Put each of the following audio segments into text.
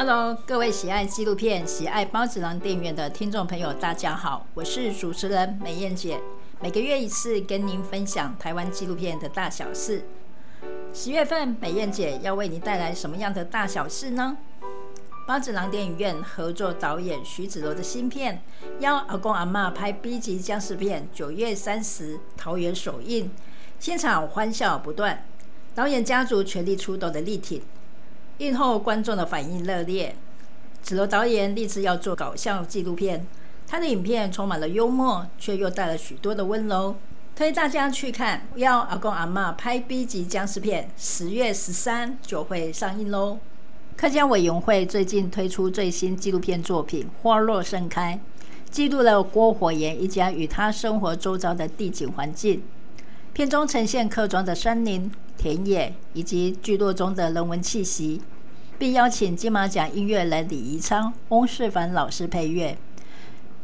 Hello，各位喜爱纪录片、喜爱包子郎电影院的听众朋友，大家好，我是主持人美燕姐。每个月一次跟您分享台湾纪录片的大小事。十月份，美燕姐要为您带来什么样的大小事呢？包子郎电影院合作导演徐子柔的新片《邀阿公阿嬷拍 B 级僵尸片》，九月三十桃园首映，现场欢笑不断，导演家族全力出动的力挺。映后观众的反应热烈，子柔导演立志要做搞笑纪录片，他的影片充满了幽默，却又带了许多的温柔，推大家去看。要阿公阿嬷拍 B 级僵尸片，十月十三就会上映喽。客家委员会最近推出最新纪录片作品《花落盛开》，记录了郭火炎一家与他生活周遭的地景环境。片中呈现客庄的山林、田野以及聚落中的人文气息，并邀请金马奖音乐人李宜昌、翁世凡老师配乐。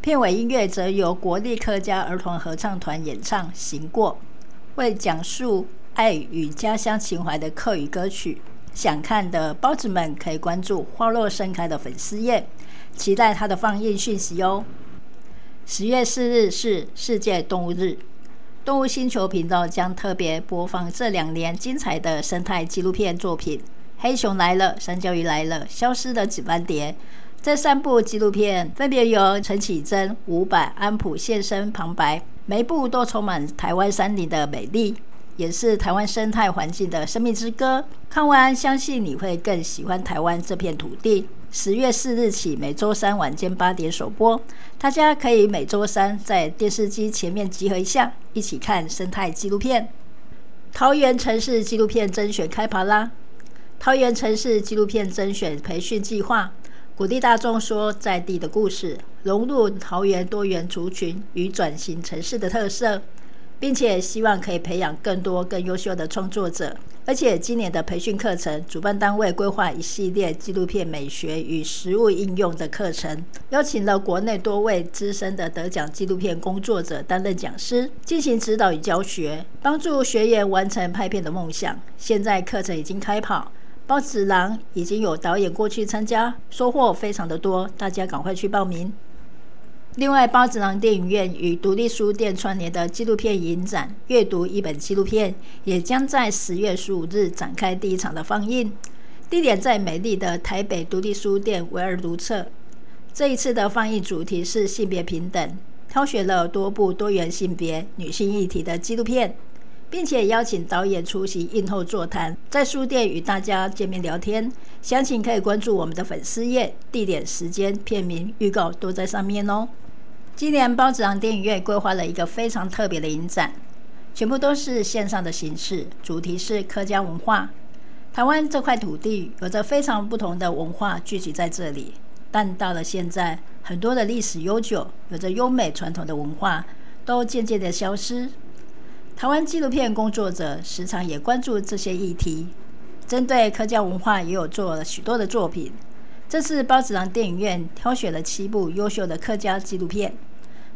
片尾音乐则由国立客家儿童合唱团演唱《行过》，为讲述爱与家乡情怀的客语歌曲。想看的包子们可以关注《花落盛开》的粉丝页，期待它的放映讯息哦。十月四日是世界动物日。动物星球频道将特别播放这两年精彩的生态纪录片作品：《黑熊来了》《山椒鱼来了》《消失的紫斑蝶》。这三部纪录片分别由陈綺贞、伍佰、安普现身旁白，每一部都充满台湾山林的美丽，也是台湾生态环境的生命之歌。看完，相信你会更喜欢台湾这片土地。十月四日起，每周三晚间八点首播，大家可以每周三在电视机前面集合一下，一起看生态纪录片。桃园城市纪录片甄选开跑啦！桃园城市纪录片甄选培训计划，鼓励大众说在地的故事，融入桃园多元族群与转型城市的特色。并且希望可以培养更多更优秀的创作者，而且今年的培训课程，主办单位规划一系列纪录片美学与实务应用的课程，邀请了国内多位资深的得奖纪录片工作者担任讲师，进行指导与教学，帮助学员完成拍片的梦想。现在课程已经开跑，孢子囊已经有导演过去参加，收获非常的多，大家赶快去报名。另外，包子郎电影院与独立书店串联的纪录片影展“阅读一本纪录片”也将在十月十五日展开第一场的放映，地点在美丽的台北独立书店唯二独册。这一次的放映主题是性别平等，挑选了多部多元性别、女性议题的纪录片，并且邀请导演出席映后座谈，在书店与大家见面聊天。详情可以关注我们的粉丝页，地点、时间、片名、预告都在上面哦。今年孢子囊电影院规划了一个非常特别的影展，全部都是线上的形式，主题是客家文化。台湾这块土地有着非常不同的文化聚集在这里，但到了现在，很多的历史悠久、有着优美传统的文化都渐渐的消失。台湾纪录片工作者时常也关注这些议题，针对客家文化也有做了许多的作品。这次包子囊电影院挑选了七部优秀的客家纪录片，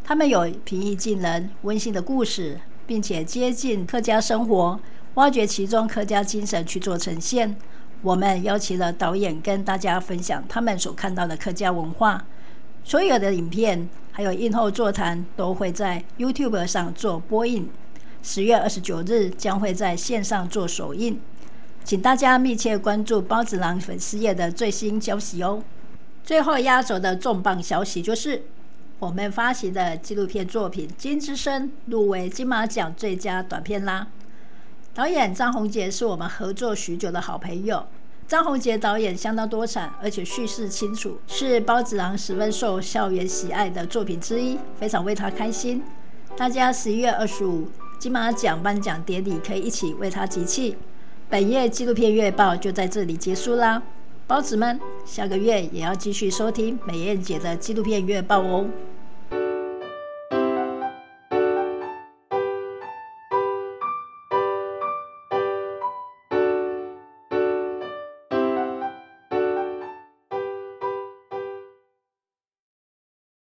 他们有平易近人、温馨的故事，并且接近客家生活，挖掘其中客家精神去做呈现。我们邀请了导演跟大家分享他们所看到的客家文化。所有的影片还有映后座谈都会在 YouTube 上做播映，十月二十九日将会在线上做首映。请大家密切关注包子囊粉丝页的最新消息哦。最后压轴的重磅消息就是，我们发行的纪录片作品《金之声》入围金马奖最佳短片啦。导演张宏杰是我们合作许久的好朋友。张宏杰导演相当多产，而且叙事清楚，是包子囊十分受校园喜爱的作品之一，非常为他开心。大家十一月二十五金马奖颁奖典礼可以一起为他集气。本月纪录片月报就在这里结束啦，包子们，下个月也要继续收听美艳姐的纪录片月报哦。